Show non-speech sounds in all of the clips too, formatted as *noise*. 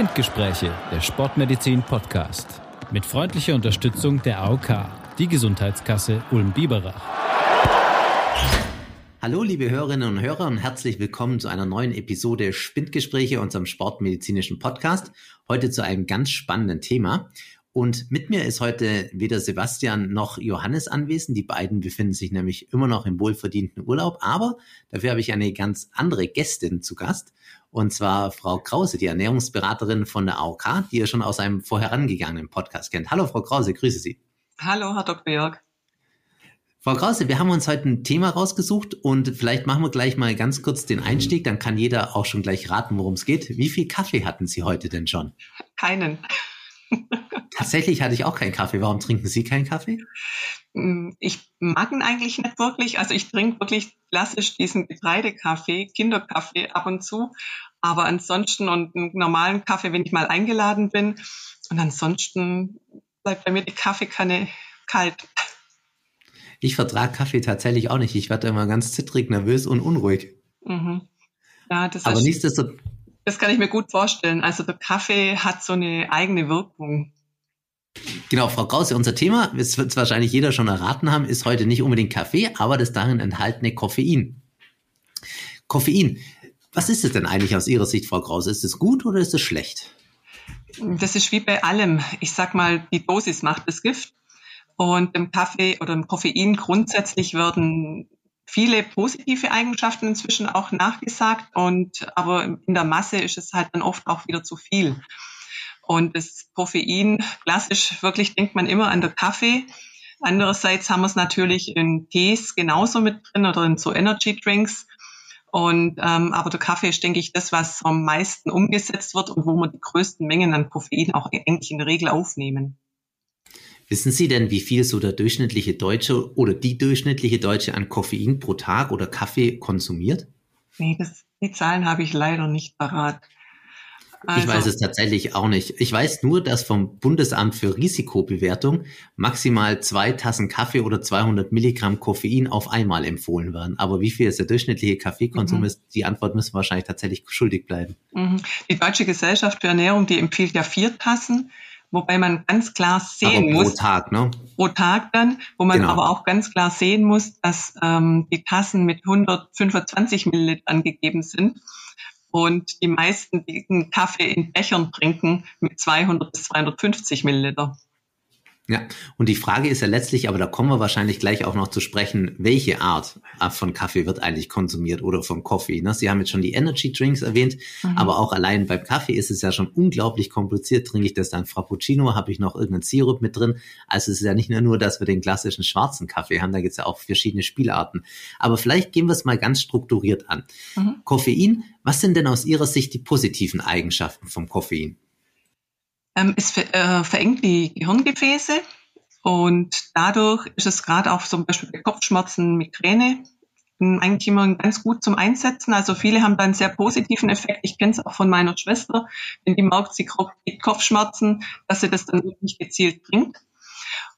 Spindgespräche, der Sportmedizin Podcast. Mit freundlicher Unterstützung der AOK, die Gesundheitskasse Ulm-Biberach. Hallo, liebe Hörerinnen und Hörer und herzlich willkommen zu einer neuen Episode Spindgespräche, unserem sportmedizinischen Podcast. Heute zu einem ganz spannenden Thema. Und mit mir ist heute weder Sebastian noch Johannes anwesend. Die beiden befinden sich nämlich immer noch im wohlverdienten Urlaub. Aber dafür habe ich eine ganz andere Gästin zu Gast. Und zwar Frau Krause, die Ernährungsberaterin von der AOK, die ihr schon aus einem vorherangegangenen Podcast kennt. Hallo, Frau Krause, grüße Sie. Hallo, Herr Dr. Jörg. Frau Krause, wir haben uns heute ein Thema rausgesucht und vielleicht machen wir gleich mal ganz kurz den Einstieg, dann kann jeder auch schon gleich raten, worum es geht. Wie viel Kaffee hatten Sie heute denn schon? Keinen. Tatsächlich hatte ich auch keinen Kaffee. Warum trinken Sie keinen Kaffee? Mm, ich mag ihn eigentlich nicht wirklich. Also ich trinke wirklich klassisch diesen Getreidekaffee, Kinderkaffee ab und zu. Aber ansonsten und einen normalen Kaffee, wenn ich mal eingeladen bin. Und ansonsten bleibt bei mir die Kaffeekanne kalt. Ich vertrage Kaffee tatsächlich auch nicht. Ich werde immer ganz zittrig, nervös und unruhig. Mhm. Ja, das Aber nichtsdestotrotz. Das kann ich mir gut vorstellen. Also der Kaffee hat so eine eigene Wirkung. Genau, Frau Krause, unser Thema, es wird wahrscheinlich jeder schon erraten haben, ist heute nicht unbedingt Kaffee, aber das darin enthaltene Koffein. Koffein. Was ist es denn eigentlich aus Ihrer Sicht, Frau Krause? Ist es gut oder ist es schlecht? Das ist wie bei allem. Ich sag mal, die Dosis macht das Gift. Und im Kaffee oder im Koffein grundsätzlich werden viele positive Eigenschaften inzwischen auch nachgesagt. Und, aber in der Masse ist es halt dann oft auch wieder zu viel. Und das Koffein, klassisch wirklich denkt man immer an den Kaffee. Andererseits haben wir es natürlich in Tees genauso mit drin oder in so Energy Drinks. Und ähm, aber der Kaffee ist, denke ich, das, was am meisten umgesetzt wird und wo wir die größten Mengen an Koffein auch eigentlich in der Regel aufnehmen. Wissen Sie denn, wie viel so der durchschnittliche Deutsche oder die durchschnittliche Deutsche an Koffein pro Tag oder Kaffee konsumiert? Nee, das, die Zahlen habe ich leider nicht parat. Also, ich weiß es tatsächlich auch nicht. Ich weiß nur, dass vom Bundesamt für Risikobewertung maximal zwei Tassen Kaffee oder 200 Milligramm Koffein auf einmal empfohlen werden. Aber wie viel ist der durchschnittliche Kaffeekonsum mhm. ist, die Antwort müssen wir wahrscheinlich tatsächlich schuldig bleiben. Mhm. Die Deutsche Gesellschaft für Ernährung, die empfiehlt ja vier Tassen wobei man ganz klar sehen aber muss. Pro Tag, ne? Pro Tag dann, wo man genau. aber auch ganz klar sehen muss, dass ähm, die Tassen mit 125 Milliliter angegeben sind und die meisten, die einen Kaffee in Bechern trinken, mit 200 bis 250 Milliliter. Ja, und die Frage ist ja letztlich, aber da kommen wir wahrscheinlich gleich auch noch zu sprechen, welche Art von Kaffee wird eigentlich konsumiert oder von Kaffee. Ne? Sie haben jetzt schon die Energy Drinks erwähnt, mhm. aber auch allein beim Kaffee ist es ja schon unglaublich kompliziert. Trinke ich das dann Frappuccino, habe ich noch irgendeinen Sirup mit drin. Also es ist ja nicht nur, dass wir den klassischen schwarzen Kaffee haben, da gibt es ja auch verschiedene Spielarten. Aber vielleicht gehen wir es mal ganz strukturiert an. Mhm. Koffein, was sind denn aus Ihrer Sicht die positiven Eigenschaften vom Koffein? Ähm, es ver äh, verengt die Gehirngefäße und dadurch ist es gerade auch zum Beispiel bei Kopfschmerzen, Migräne eigentlich immer ganz gut zum Einsetzen. Also viele haben da einen sehr positiven Effekt. Ich kenne es auch von meiner Schwester, wenn die merkt, sie kriegt Kopfschmerzen, dass sie das dann wirklich gezielt trinkt.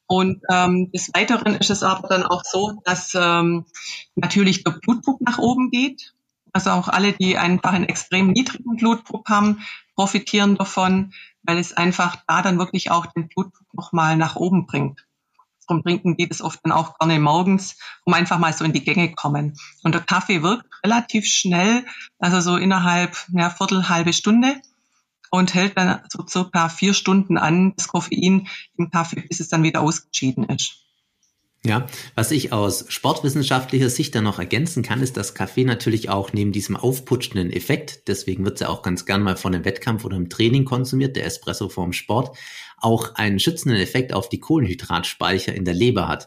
Und ähm, des Weiteren ist es aber dann auch so, dass ähm, natürlich der Blutdruck nach oben geht. Also auch alle, die einfach einen extrem niedrigen Blutdruck haben, profitieren davon weil es einfach da dann wirklich auch den Blutdruck nochmal nach oben bringt. Darum trinken die das oft dann auch gerne morgens, um einfach mal so in die Gänge kommen. Und der Kaffee wirkt relativ schnell, also so innerhalb einer Viertel, halbe Stunde und hält dann so circa vier Stunden an, das Koffein im Kaffee, bis es dann wieder ausgeschieden ist. Ja, was ich aus sportwissenschaftlicher Sicht dann noch ergänzen kann, ist, dass Kaffee natürlich auch neben diesem aufputschenden Effekt, deswegen wird es ja auch ganz gern mal von einem Wettkampf oder einem Training konsumiert, der Espresso vorm Sport, auch einen schützenden Effekt auf die Kohlenhydratspeicher in der Leber hat,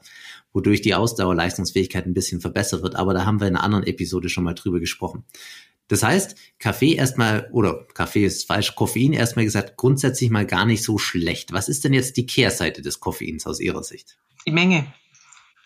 wodurch die Ausdauerleistungsfähigkeit ein bisschen verbessert wird. Aber da haben wir in einer anderen Episode schon mal drüber gesprochen. Das heißt, Kaffee erstmal, oder Kaffee ist falsch, Koffein erstmal gesagt, grundsätzlich mal gar nicht so schlecht. Was ist denn jetzt die Kehrseite des Koffeins aus Ihrer Sicht? Die Menge.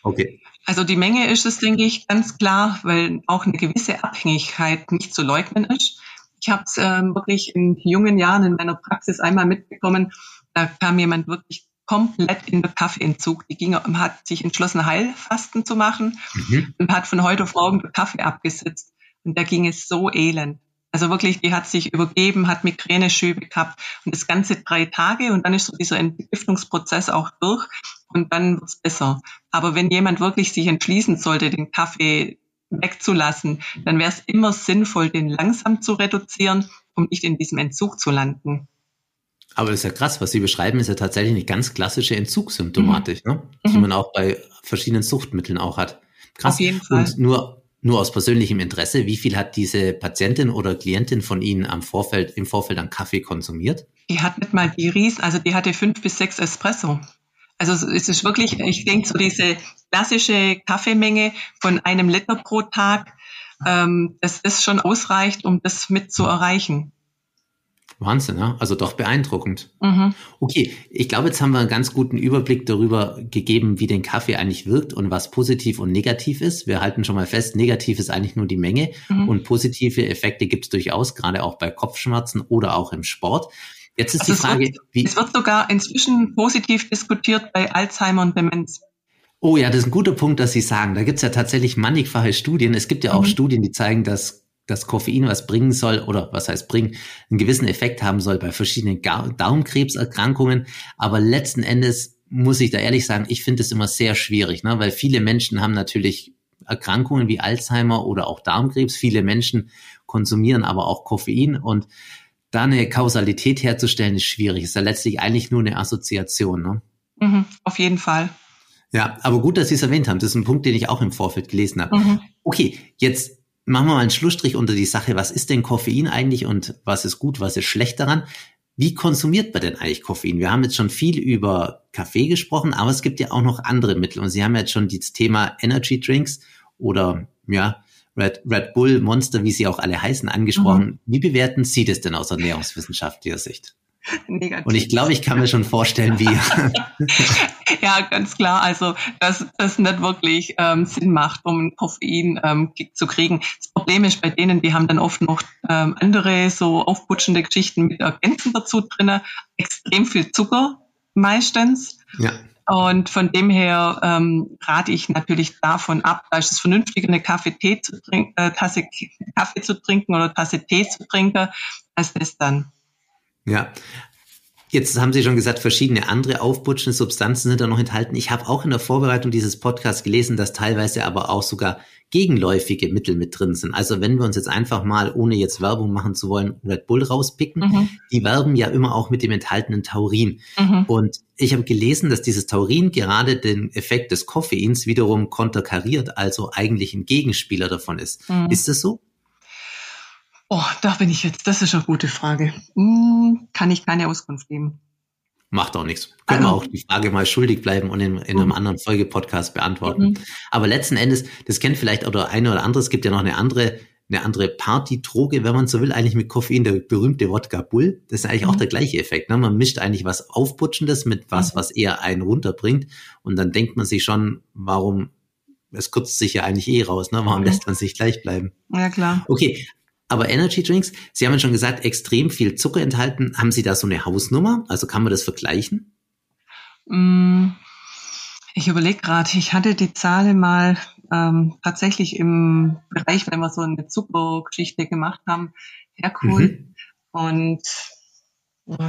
Okay. Also die Menge ist es, denke ich, ganz klar, weil auch eine gewisse Abhängigkeit nicht zu leugnen ist. Ich habe es ähm, wirklich in jungen Jahren in meiner Praxis einmal mitbekommen, da kam jemand wirklich komplett in den Kaffeeentzug. Die ging, hat sich entschlossen, Heilfasten zu machen mhm. und hat von heute auf morgen den Kaffee abgesetzt. Und da ging es so elend. Also wirklich, die hat sich übergeben, hat Migräneschübe gehabt und das ganze drei Tage und dann ist so dieser Entgiftungsprozess auch durch und dann wird's besser. Aber wenn jemand wirklich sich entschließen sollte, den Kaffee wegzulassen, dann wäre es immer sinnvoll, den langsam zu reduzieren, um nicht in diesem Entzug zu landen. Aber das ist ja krass, was Sie beschreiben, ist ja tatsächlich eine ganz klassische Entzugssymptomatik, mhm. ne? die mhm. man auch bei verschiedenen Suchtmitteln auch hat. Krass. Auf jeden Fall. Und nur, nur aus persönlichem Interesse, wie viel hat diese Patientin oder Klientin von Ihnen am Vorfeld, im Vorfeld an Kaffee konsumiert? Die hat nicht mal die Ries, also die hatte fünf bis sechs Espresso. Also es ist wirklich, ich denke, so diese klassische Kaffeemenge von einem Liter pro Tag, ähm, das ist schon ausreicht, um das mit zu erreichen. Wahnsinn, ja? also doch beeindruckend. Mhm. Okay, ich glaube, jetzt haben wir einen ganz guten Überblick darüber gegeben, wie den Kaffee eigentlich wirkt und was positiv und negativ ist. Wir halten schon mal fest, negativ ist eigentlich nur die Menge mhm. und positive Effekte gibt es durchaus, gerade auch bei Kopfschmerzen oder auch im Sport. Jetzt ist also die Frage, es wird, wie. Es wird sogar inzwischen positiv diskutiert bei Alzheimer und Demenz. Oh ja, das ist ein guter Punkt, dass Sie sagen. Da gibt es ja tatsächlich mannigfache Studien. Es gibt ja auch mhm. Studien, die zeigen, dass dass Koffein was bringen soll oder was heißt bringen, einen gewissen Effekt haben soll bei verschiedenen Darmkrebserkrankungen. Aber letzten Endes muss ich da ehrlich sagen, ich finde es immer sehr schwierig, ne? weil viele Menschen haben natürlich Erkrankungen wie Alzheimer oder auch Darmkrebs. Viele Menschen konsumieren aber auch Koffein und da eine Kausalität herzustellen ist schwierig. Ist ja letztlich eigentlich nur eine Assoziation. Ne? Mhm, auf jeden Fall. Ja, aber gut, dass Sie es erwähnt haben. Das ist ein Punkt, den ich auch im Vorfeld gelesen habe. Mhm. Okay, jetzt machen wir mal einen Schlussstrich unter die Sache. Was ist denn Koffein eigentlich und was ist gut, was ist schlecht daran? Wie konsumiert man denn eigentlich Koffein? Wir haben jetzt schon viel über Kaffee gesprochen, aber es gibt ja auch noch andere Mittel. Und Sie haben jetzt schon das Thema Energy Drinks oder ja, Red, Red Bull, Monster, wie sie auch alle heißen, angesprochen. Mhm. Wie bewerten Sie das denn aus ernährungswissenschaftlicher Sicht? Negativ. *laughs* Und ich glaube, ich kann mir schon vorstellen, wie. *laughs* ja, ganz klar. Also, dass das nicht wirklich ähm, Sinn macht, um einen Koffein ähm, zu kriegen. Das Problem ist bei denen, die haben dann oft noch ähm, andere so aufputschende Geschichten mit Ergänzen dazu drinne, extrem viel Zucker meistens. Ja. Und von dem her ähm, rate ich natürlich davon ab, da ist es vernünftiger, eine Kaffee Tee zu trinken, äh, Tasse Kaffee zu trinken oder Tasse Tee zu trinken, als das dann. Ja. Jetzt haben Sie schon gesagt, verschiedene andere aufputschende Substanzen sind da noch enthalten. Ich habe auch in der Vorbereitung dieses Podcasts gelesen, dass teilweise aber auch sogar gegenläufige Mittel mit drin sind. Also wenn wir uns jetzt einfach mal, ohne jetzt Werbung machen zu wollen, Red Bull rauspicken, mhm. die werben ja immer auch mit dem enthaltenen Taurin. Mhm. Und ich habe gelesen, dass dieses Taurin gerade den Effekt des Koffeins wiederum konterkariert, also eigentlich ein Gegenspieler davon ist. Mhm. Ist das so? Oh, da bin ich jetzt. Das ist eine gute Frage. Hm, kann ich keine Auskunft geben. Macht auch nichts. Können also, wir auch die Frage mal schuldig bleiben und in, in einem mhm. anderen Folgepodcast beantworten. Mhm. Aber letzten Endes, das kennt vielleicht auch der eine oder andere, es gibt ja noch eine andere, eine andere Partydroge, wenn man so will, eigentlich mit Koffein, der berühmte Wodka Bull. Das ist eigentlich mhm. auch der gleiche Effekt. Ne? Man mischt eigentlich was Aufputschendes mit was, mhm. was eher einen runterbringt. Und dann denkt man sich schon, warum, es kürzt sich ja eigentlich eh raus, ne? Warum mhm. lässt man sich gleich bleiben? Ja, klar. Okay, aber Energy Drinks, Sie haben ja schon gesagt, extrem viel Zucker enthalten. Haben Sie da so eine Hausnummer? Also kann man das vergleichen? Mm, ich überlege gerade, ich hatte die Zahl mal ähm, tatsächlich im Bereich, wenn wir so eine Zuckergeschichte gemacht haben, hergeholt. Mhm. Und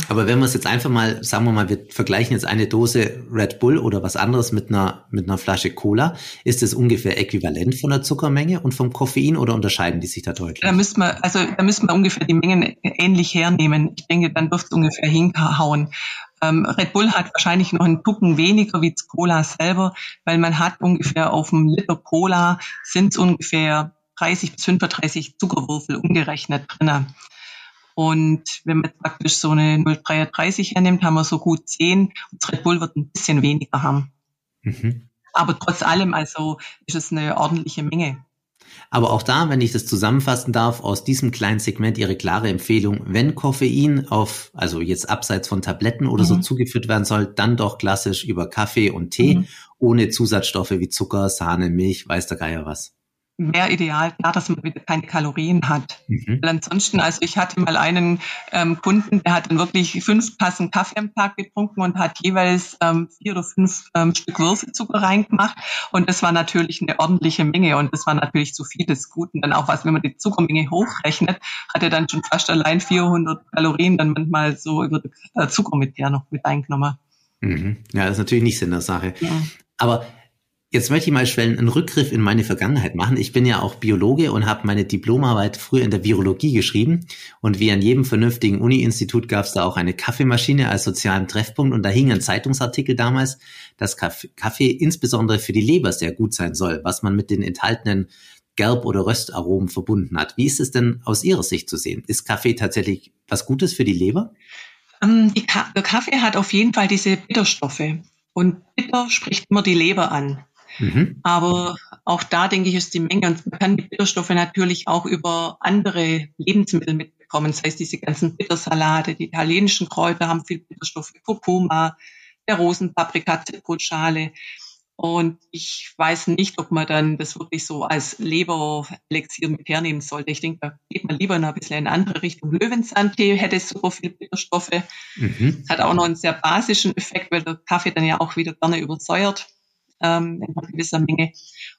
aber wenn wir es jetzt einfach mal, sagen wir mal, wir vergleichen jetzt eine Dose Red Bull oder was anderes mit einer, mit einer Flasche Cola, ist es ungefähr äquivalent von der Zuckermenge und vom Koffein oder unterscheiden die sich da deutlich? Da müsste man, also da müsste man ungefähr die Mengen ähnlich hernehmen. Ich denke, dann dürfte es ungefähr hinhauen. Ähm, Red Bull hat wahrscheinlich noch einen Tucken weniger wie Cola selber, weil man hat ungefähr auf einem Liter Cola sind es ungefähr 30 bis 35 Zuckerwürfel umgerechnet drinnen. Und wenn man praktisch so eine 0,33 hernimmt, haben wir so gut 10 und Red Bull wird ein bisschen weniger haben. Mhm. Aber trotz allem, also ist es eine ordentliche Menge. Aber auch da, wenn ich das zusammenfassen darf, aus diesem kleinen Segment Ihre klare Empfehlung, wenn Koffein auf, also jetzt abseits von Tabletten oder mhm. so zugeführt werden soll, dann doch klassisch über Kaffee und Tee, mhm. ohne Zusatzstoffe wie Zucker, Sahne, Milch, weiß der Geier was. Wäre ideal, klar, dass man wieder keine Kalorien hat. Mhm. Weil ansonsten, also ich hatte mal einen ähm, Kunden, der hat dann wirklich fünf Tassen Kaffee am Tag getrunken und hat jeweils ähm, vier oder fünf ähm, Stück Würfelzucker reingemacht. Und das war natürlich eine ordentliche Menge und das war natürlich zu viel des Guten. Dann auch was, wenn man die Zuckermenge hochrechnet, hat er dann schon fast allein 400 Kalorien dann manchmal so über Zucker mit der noch mit eingenommen. Mhm. Ja, das ist natürlich nicht Sinn der Sache. Ja. Aber Jetzt möchte ich mal schnell einen Rückgriff in meine Vergangenheit machen. Ich bin ja auch Biologe und habe meine Diplomarbeit früher in der Virologie geschrieben. Und wie an jedem vernünftigen Uni-Institut gab es da auch eine Kaffeemaschine als sozialen Treffpunkt. Und da hing ein Zeitungsartikel damals, dass Kaffee insbesondere für die Leber sehr gut sein soll, was man mit den enthaltenen Gerb- oder Röstaromen verbunden hat. Wie ist es denn aus Ihrer Sicht zu sehen? Ist Kaffee tatsächlich was Gutes für die Leber? Ähm, der Kaffee hat auf jeden Fall diese Bitterstoffe. Und bitter spricht immer die Leber an. Mhm. Aber auch da denke ich, ist die Menge und man kann die Bitterstoffe natürlich auch über andere Lebensmittel mitbekommen. Das heißt, diese ganzen Bittersalate, die italienischen Kräuter haben viel Bitterstoffe, Kurkuma, der Rosenpaprika, Zitrusschale. Und ich weiß nicht, ob man dann das wirklich so als Leberelixier mit hernehmen sollte. Ich denke, da geht man lieber in ein bisschen in eine andere Richtung. Löwenzahntee hätte super viel Bitterstoffe. Mhm. Hat auch noch einen sehr basischen Effekt, weil der Kaffee dann ja auch wieder gerne übersäuert ähm, in gewisser Menge.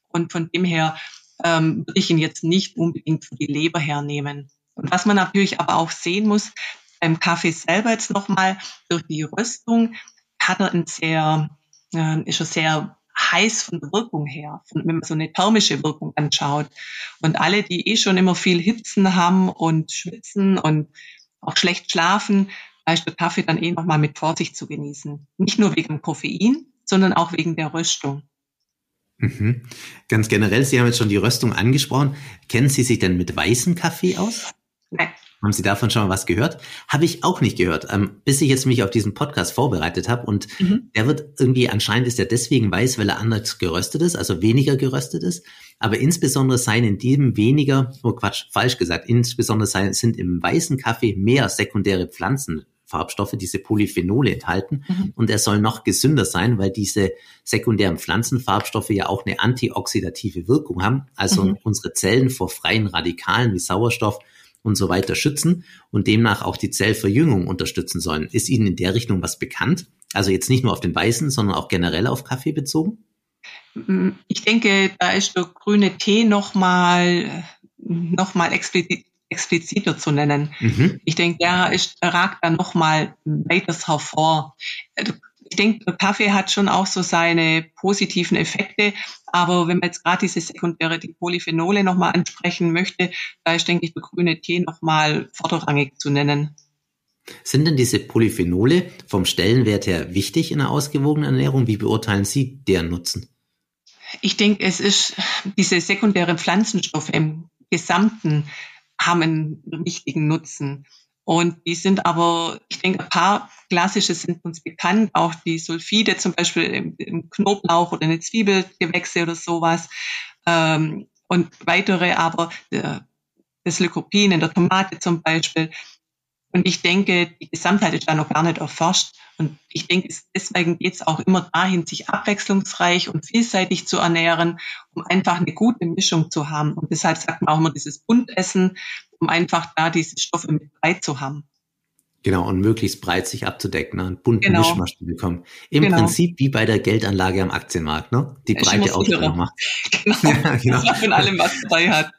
Und von dem her ähm, würde ich ihn jetzt nicht unbedingt für die Leber hernehmen. Und was man natürlich aber auch sehen muss, beim Kaffee selber jetzt nochmal, durch die Röstung hat er ein sehr, äh, ist er sehr heiß von der Wirkung her, wenn man so eine thermische Wirkung anschaut. Und alle, die eh schon immer viel Hitzen haben und schwitzen und auch schlecht schlafen, da der Kaffee dann eh nochmal mit Vorsicht zu genießen. Nicht nur wegen Koffein, sondern auch wegen der Röstung. Mhm. Ganz generell, Sie haben jetzt schon die Röstung angesprochen. Kennen Sie sich denn mit weißem Kaffee aus? Nein. Haben Sie davon schon mal was gehört? Habe ich auch nicht gehört, ähm, bis ich jetzt mich auf diesen Podcast vorbereitet habe. Und mhm. der wird irgendwie, anscheinend ist er deswegen weiß, weil er anders geröstet ist, also weniger geröstet ist. Aber insbesondere seien in diesem weniger, oh Quatsch, falsch gesagt, insbesondere seien, sind im weißen Kaffee mehr sekundäre Pflanzen Farbstoffe, diese Polyphenole enthalten. Mhm. Und er soll noch gesünder sein, weil diese sekundären Pflanzenfarbstoffe ja auch eine antioxidative Wirkung haben, also mhm. unsere Zellen vor freien Radikalen wie Sauerstoff und so weiter schützen und demnach auch die Zellverjüngung unterstützen sollen. Ist Ihnen in der Richtung was bekannt? Also jetzt nicht nur auf den weißen, sondern auch generell auf Kaffee bezogen? Ich denke, da ist der grüne Tee nochmal noch mal explizit, expliziter zu nennen. Mhm. Ich denke, der ist, ragt da nochmal weiters hervor. Ich denke, Kaffee hat schon auch so seine positiven Effekte, aber wenn man jetzt gerade diese sekundäre, die Polyphenole nochmal ansprechen möchte, da ist, denke ich, der grüne Tee nochmal vorderrangig zu nennen. Sind denn diese Polyphenole vom Stellenwert her wichtig in einer ausgewogenen Ernährung? Wie beurteilen Sie deren Nutzen? Ich denke, es ist diese sekundären Pflanzenstoffe im Gesamten haben einen wichtigen Nutzen. Und die sind aber, ich denke, ein paar klassische sind uns bekannt, auch die Sulfide zum Beispiel im, im Knoblauch oder in den Zwiebelgewächse oder sowas. Ähm, und weitere aber, äh, das Lycopin in der Tomate zum Beispiel, und ich denke, die Gesamtheit ist da noch gar nicht erforscht. Und ich denke, deswegen geht es auch immer dahin, sich abwechslungsreich und vielseitig zu ernähren, um einfach eine gute Mischung zu haben. Und deshalb sagt man auch immer dieses Buntessen, um einfach da diese Stoffe mit breit zu haben. Genau, und möglichst breit sich abzudecken, ne? einen bunten genau. Mischmasch zu bekommen. Im genau. Prinzip wie bei der Geldanlage am Aktienmarkt, ne? Die breite Ausstellung macht. *laughs* Genau, ja, genau. von allem was dabei hat.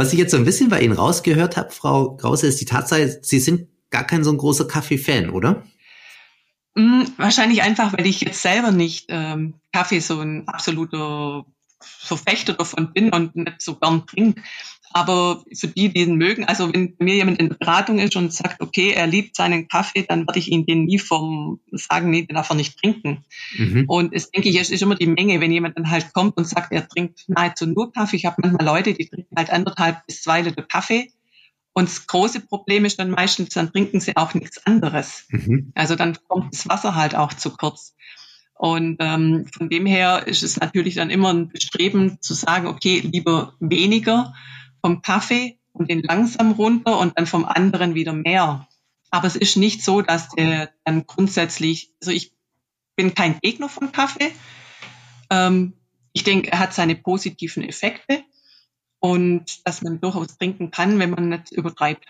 Was ich jetzt so ein bisschen bei Ihnen rausgehört habe, Frau Krause, ist die Tatsache, Sie sind gar kein so ein großer Kaffee-Fan, oder? Mm, wahrscheinlich einfach, weil ich jetzt selber nicht ähm, Kaffee so ein absoluter Verfechter davon bin und nicht so gern trinke. Aber für die, die ihn mögen, also wenn mir jemand in der Beratung ist und sagt, okay, er liebt seinen Kaffee, dann werde ich ihn den nie vom sagen, nee, den darf er nicht trinken. Mhm. Und es denke ich, es ist immer die Menge, wenn jemand dann halt kommt und sagt, er trinkt nahezu nur Kaffee. Ich habe manchmal Leute, die trinken halt anderthalb bis zwei Liter Kaffee. Und das große Problem ist dann meistens, dann trinken sie auch nichts anderes. Mhm. Also dann kommt das Wasser halt auch zu kurz. Und ähm, von dem her ist es natürlich dann immer ein Bestreben zu sagen, okay, lieber weniger vom Kaffee und den langsam runter und dann vom anderen wieder mehr. Aber es ist nicht so, dass der dann grundsätzlich, also ich bin kein Gegner von Kaffee. Ähm, ich denke, er hat seine positiven Effekte. und dass man durchaus trinken kann, wenn man nicht übertreibt.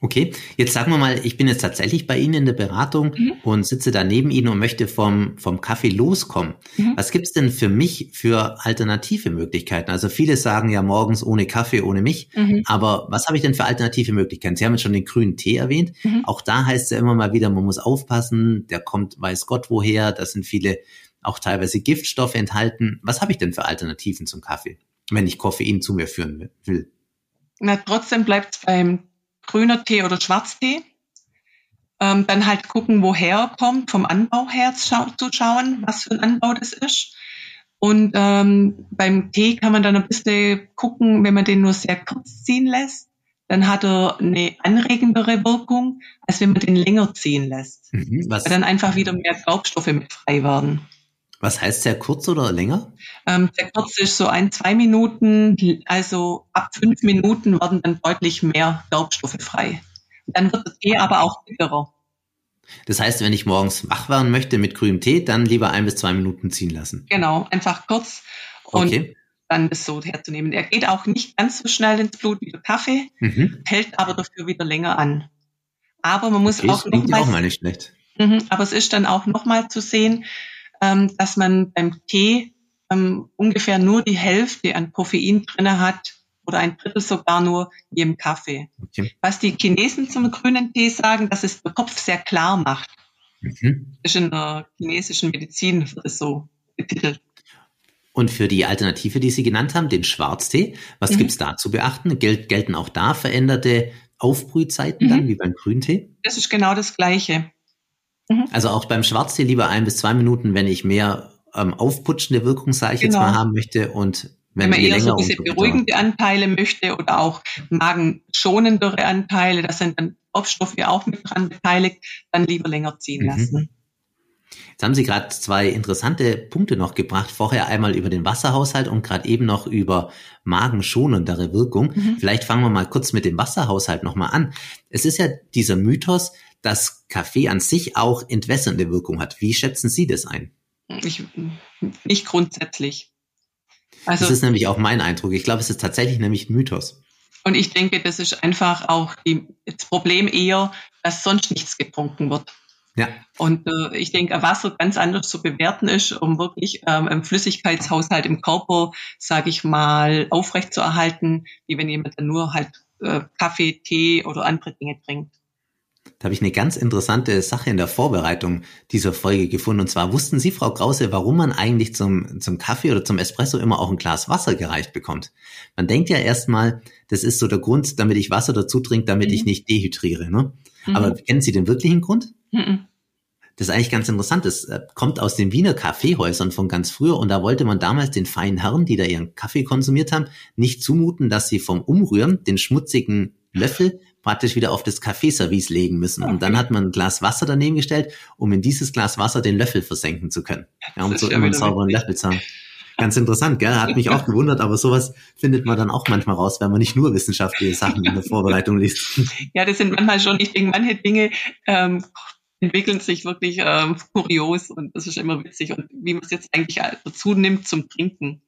Okay, jetzt sagen wir mal, ich bin jetzt tatsächlich bei Ihnen in der Beratung mhm. und sitze da neben Ihnen und möchte vom, vom Kaffee loskommen. Mhm. Was gibt's denn für mich für alternative Möglichkeiten? Also viele sagen ja morgens ohne Kaffee, ohne mich. Mhm. Aber was habe ich denn für alternative Möglichkeiten? Sie haben jetzt schon den grünen Tee erwähnt. Mhm. Auch da heißt es ja immer mal wieder, man muss aufpassen, der kommt weiß Gott woher. Da sind viele auch teilweise Giftstoffe enthalten. Was habe ich denn für Alternativen zum Kaffee, wenn ich Koffein zu mir führen will? Na, trotzdem bleibt beim grüner Tee oder Schwarztee. Ähm, dann halt gucken, woher er kommt, vom Anbau her zu schauen, was für ein Anbau das ist. Und ähm, beim Tee kann man dann ein bisschen gucken, wenn man den nur sehr kurz ziehen lässt, dann hat er eine anregendere Wirkung, als wenn man den länger ziehen lässt. Mhm, was? Weil dann einfach wieder mehr Gaubstoffe mit frei werden. Was heißt sehr kurz oder länger? Ähm, sehr kurz ist so ein, zwei Minuten, also ab fünf Minuten werden dann deutlich mehr Gaubstoffe frei. Dann wird das Tee aber auch bitterer. Das heißt, wenn ich morgens wach werden möchte mit grünem Tee, dann lieber ein bis zwei Minuten ziehen lassen. Genau, einfach kurz und okay. dann das so herzunehmen. Er geht auch nicht ganz so schnell ins Blut wie der Kaffee, mhm. hält aber dafür wieder länger an. Aber man muss okay, auch noch mal, auch mal nicht schlecht. Mhm, aber es ist dann auch noch mal zu sehen, ähm, dass man beim Tee ähm, ungefähr nur die Hälfte an Koffein drinne hat oder ein Drittel sogar nur wie im Kaffee. Okay. Was die Chinesen zum grünen Tee sagen, dass es der Kopf sehr klar macht. Mhm. Das ist in der chinesischen Medizin es so betitelt. Und für die Alternative, die Sie genannt haben, den Schwarztee, was mhm. gibt's da zu beachten? Gel gelten auch da veränderte Aufbrühzeiten mhm. dann wie beim Grüntee? Das ist genau das Gleiche. Mhm. Also auch beim Schwarztee lieber ein bis zwei Minuten, wenn ich mehr ähm, aufputschende Wirkung, sage ich genau. jetzt mal, haben möchte und wenn, wenn man eher so diese beruhigende Anteile möchte oder auch magenschonendere Anteile, da sind dann Kopfstoffe auch mit dran beteiligt, dann lieber länger ziehen mhm. lassen. Jetzt haben Sie gerade zwei interessante Punkte noch gebracht. Vorher einmal über den Wasserhaushalt und gerade eben noch über magenschonendere Wirkung. Mhm. Vielleicht fangen wir mal kurz mit dem Wasserhaushalt nochmal an. Es ist ja dieser Mythos, dass Kaffee an sich auch entwässernde Wirkung hat. Wie schätzen Sie das ein? Ich, nicht grundsätzlich. Also, das ist nämlich auch mein Eindruck. Ich glaube, es ist tatsächlich nämlich ein Mythos. Und ich denke, das ist einfach auch die, das Problem eher, dass sonst nichts getrunken wird. Ja. Und äh, ich denke, Wasser ganz anders zu bewerten ist, um wirklich ähm, einen Flüssigkeitshaushalt im Körper, sage ich mal, aufrechtzuerhalten, wie wenn jemand dann nur halt äh, Kaffee, Tee oder andere Dinge trinkt. Da habe ich eine ganz interessante Sache in der Vorbereitung dieser Folge gefunden. Und zwar wussten Sie, Frau Krause, warum man eigentlich zum, zum Kaffee oder zum Espresso immer auch ein Glas Wasser gereicht bekommt? Man denkt ja erstmal, das ist so der Grund, damit ich Wasser dazu trinke, damit mhm. ich nicht dehydriere. Ne? Mhm. Aber kennen Sie den wirklichen Grund? Mhm. Das ist eigentlich ganz interessant. Das äh, kommt aus den Wiener Kaffeehäusern von ganz früher und da wollte man damals den feinen Herren, die da ihren Kaffee konsumiert haben, nicht zumuten, dass sie vom Umrühren den schmutzigen Löffel praktisch wieder auf das Kaffeeservice legen müssen. Okay. Und dann hat man ein Glas Wasser daneben gestellt, um in dieses Glas Wasser den Löffel versenken zu können. Ja, um so immer einen sauberen Löffel zu haben. Ganz interessant, gell? Hat mich auch gewundert, aber sowas findet man dann auch manchmal raus, wenn man nicht nur wissenschaftliche Sachen in der Vorbereitung liest. *laughs* Ja, das sind manchmal schon, ich denke, manche Dinge ähm, entwickeln sich wirklich ähm, kurios und das ist immer witzig und wie man es jetzt eigentlich dazu nimmt zum Trinken.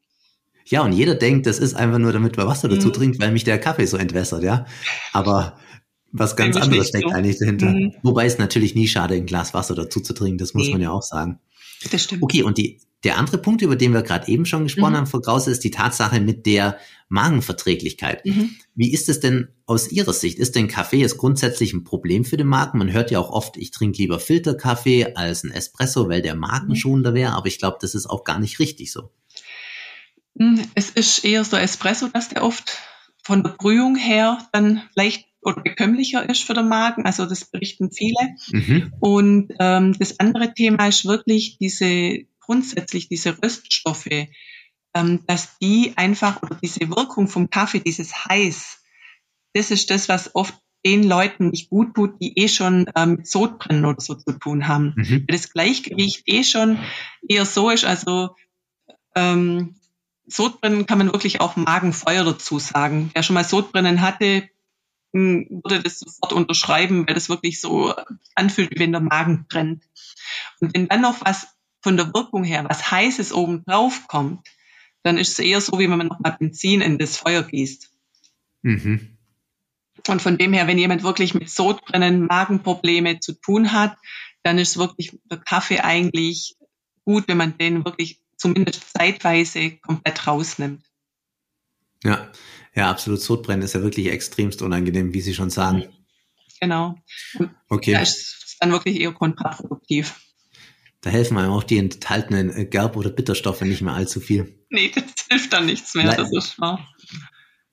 Ja, und jeder denkt, das ist einfach nur, damit man Wasser dazu mhm. trinkt, weil mich der Kaffee so entwässert, ja. Aber was ganz eigentlich anderes steckt so. eigentlich dahinter. Mhm. Wobei es natürlich nie schade, ein Glas Wasser dazu zu trinken, das muss nee. man ja auch sagen. Das stimmt. Okay, und die, der andere Punkt, über den wir gerade eben schon gesprochen mhm. haben, Frau Krause, ist die Tatsache mit der Magenverträglichkeit. Mhm. Wie ist es denn aus Ihrer Sicht? Ist denn Kaffee jetzt grundsätzlich ein Problem für den Magen? Man hört ja auch oft, ich trinke lieber Filterkaffee als ein Espresso, weil der Magen mhm. wäre, aber ich glaube, das ist auch gar nicht richtig so. Hm, es ist eher so Espresso, dass der oft von der Brühung her dann leicht oder bekömmlicher ist für den Magen. Also das berichten viele. Mhm. Und ähm, das andere Thema ist wirklich diese grundsätzlich diese Röststoffe, ähm, dass die einfach oder diese Wirkung vom Kaffee, dieses Heiß, das ist das, was oft den Leuten nicht gut tut, die eh schon ähm, mit Sodbrennen oder so zu tun haben. Mhm. Das Gleichgewicht eh schon eher so ist, also ähm, Sodbrennen kann man wirklich auch Magenfeuer dazu sagen. Wer schon mal Sodbrennen hatte, hm, würde das sofort unterschreiben, weil das wirklich so anfühlt, wie wenn der Magen brennt. Und wenn dann noch was von der Wirkung her, was Heißes oben drauf kommt, dann ist es eher so, wie wenn man nochmal Benzin in das Feuer gießt. Mhm. Und von dem her, wenn jemand wirklich mit Sodbrennen, Magenprobleme zu tun hat, dann ist wirklich der Kaffee eigentlich gut, wenn man den wirklich zumindest zeitweise komplett rausnimmt. Ja, ja, absolut. Sodbrennen ist ja wirklich extremst unangenehm, wie Sie schon sagen. Genau. Okay. Da ist dann wirklich eher kontraproduktiv. Da helfen einem auch die enthaltenen äh, Gerb- oder Bitterstoffe nicht mehr allzu viel. Nee, das hilft dann nichts mehr, das ist wahr.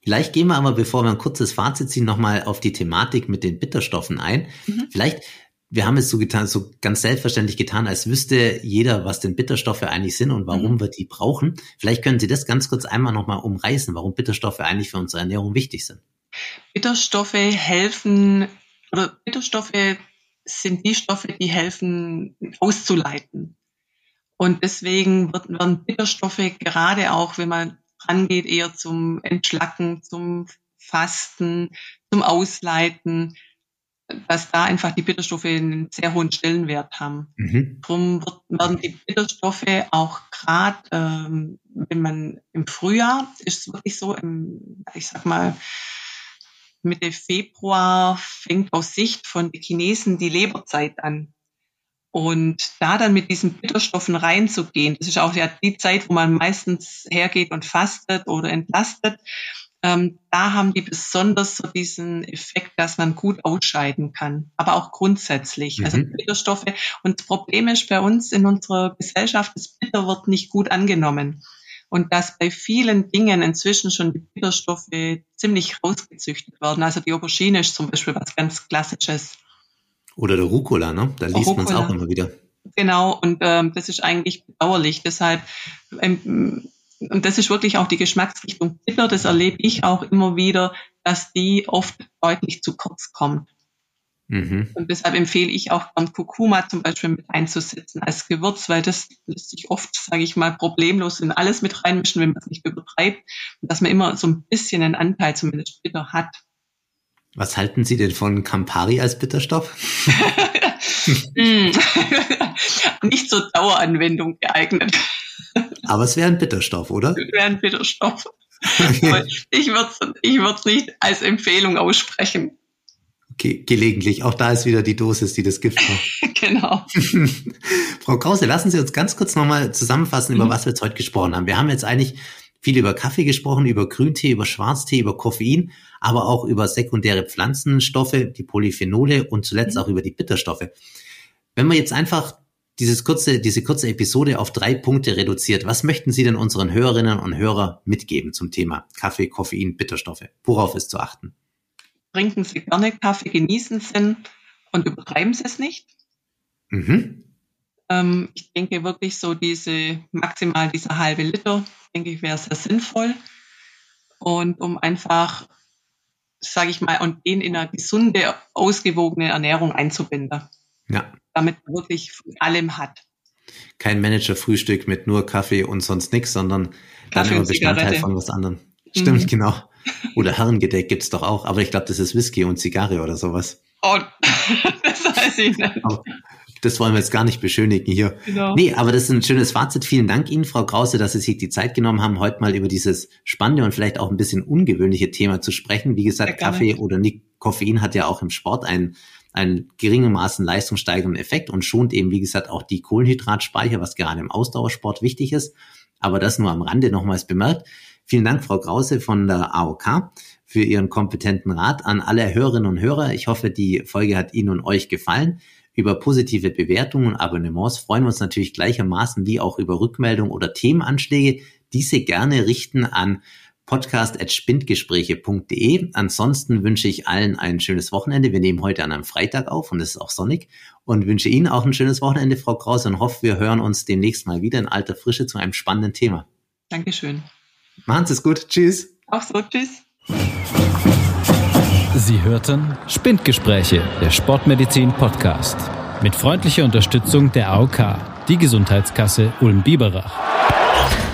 Vielleicht gehen wir aber, bevor wir ein kurzes Fazit ziehen, nochmal auf die Thematik mit den Bitterstoffen ein. Mhm. Vielleicht, wir haben es so getan, so ganz selbstverständlich getan, als wüsste jeder, was denn Bitterstoffe eigentlich sind und warum mhm. wir die brauchen. Vielleicht können Sie das ganz kurz einmal nochmal umreißen, warum Bitterstoffe eigentlich für unsere Ernährung wichtig sind. Bitterstoffe helfen, oder Bitterstoffe sind die Stoffe, die helfen auszuleiten. Und deswegen werden Bitterstoffe gerade auch, wenn man rangeht, eher zum Entschlacken, zum Fasten, zum Ausleiten, dass da einfach die Bitterstoffe einen sehr hohen Stellenwert haben. Mhm. Darum werden die Bitterstoffe auch gerade, ähm, wenn man im Frühjahr, ist es wirklich so, im, ich sag mal, Mitte Februar fängt aus Sicht von den Chinesen die Leberzeit an. Und da dann mit diesen Bitterstoffen reinzugehen, das ist auch ja die Zeit, wo man meistens hergeht und fastet oder entlastet. Ähm, da haben die besonders so diesen Effekt, dass man gut ausscheiden kann, aber auch grundsätzlich. Also mhm. Also Bitterstoffe. Und das Problem ist bei uns in unserer Gesellschaft, das Bitter wird nicht gut angenommen. Und dass bei vielen Dingen inzwischen schon die Bitterstoffe ziemlich rausgezüchtet werden. Also die Aubergine ist zum Beispiel was ganz Klassisches. Oder der Rucola, ne? Da liest man es auch immer wieder. Genau, und ähm, das ist eigentlich bedauerlich. Deshalb, ähm, und das ist wirklich auch die Geschmacksrichtung bitter, das erlebe ich auch immer wieder, dass die oft deutlich zu kurz kommt. Mhm. Und deshalb empfehle ich auch dann Kurkuma zum Beispiel mit einzusetzen als Gewürz, weil das lässt sich oft, sage ich mal, problemlos in alles mit reinmischen, wenn man es nicht übertreibt. Und dass man immer so ein bisschen einen Anteil zumindest bitter hat. Was halten Sie denn von Campari als Bitterstoff? Hm. *laughs* *laughs* Nicht zur Daueranwendung geeignet. Aber es wäre ein Bitterstoff, oder? Es wäre ein Bitterstoff. ich würde es ich nicht als Empfehlung aussprechen. Okay, gelegentlich. Auch da ist wieder die Dosis, die das Gift macht. *laughs* genau. *laughs* Frau Krause, lassen Sie uns ganz kurz nochmal zusammenfassen, über mhm. was wir jetzt heute gesprochen haben. Wir haben jetzt eigentlich viel über Kaffee gesprochen, über Grüntee, über Schwarztee, über Koffein, aber auch über sekundäre Pflanzenstoffe, die Polyphenole und zuletzt mhm. auch über die Bitterstoffe. Wenn man jetzt einfach dieses kurze, diese kurze Episode auf drei Punkte reduziert, was möchten Sie denn unseren Hörerinnen und Hörern mitgeben zum Thema Kaffee, Koffein, Bitterstoffe? Worauf ist zu achten? Trinken Sie gerne Kaffee, genießen Sie und übertreiben Sie es nicht. Mhm. Ähm, ich denke wirklich so diese maximal dieser halbe Liter, denke ich, wäre sehr sinnvoll. Und um einfach, sage ich mal, und den in eine gesunde, ausgewogene Ernährung einzubinden. Ja. Damit man wirklich von allem hat. Kein Manager-Frühstück mit nur Kaffee und sonst nichts, sondern dann immer Bestandteil von was anderem. Stimmt, mhm. genau. *laughs* Oder Herrengedeck gibt's doch auch, aber ich glaube, das ist Whisky und Zigarre oder sowas. Oh, *laughs* das weiß ich nicht. Aber das wollen wir jetzt gar nicht beschönigen hier. Genau. Nee, aber das ist ein schönes Fazit. Vielen Dank Ihnen, Frau Krause, dass Sie sich die Zeit genommen haben, heute mal über dieses spannende und vielleicht auch ein bisschen ungewöhnliche Thema zu sprechen. Wie gesagt, Kaffee oder Koffein hat ja auch im Sport einen, einen geringen Maßen leistungssteigernden Effekt und schont eben, wie gesagt, auch die Kohlenhydratspeicher, was gerade im Ausdauersport wichtig ist. Aber das nur am Rande nochmals bemerkt. Vielen Dank, Frau Krause von der AOK, für Ihren kompetenten Rat an alle Hörerinnen und Hörer. Ich hoffe, die Folge hat Ihnen und euch gefallen. Über positive Bewertungen und Abonnements freuen wir uns natürlich gleichermaßen wie auch über Rückmeldungen oder Themenanschläge. Diese gerne richten an podcast.spindgespräche.de. Ansonsten wünsche ich allen ein schönes Wochenende. Wir nehmen heute an einem Freitag auf und es ist auch sonnig und wünsche Ihnen auch ein schönes Wochenende, Frau Krause, und hoffe, wir hören uns demnächst mal wieder in alter Frische zu einem spannenden Thema. Dankeschön. Machen Sie es gut. Tschüss. Auch so. Tschüss. Sie hörten Spindgespräche, der Sportmedizin Podcast. Mit freundlicher Unterstützung der AOK, die Gesundheitskasse Ulm-Biberach.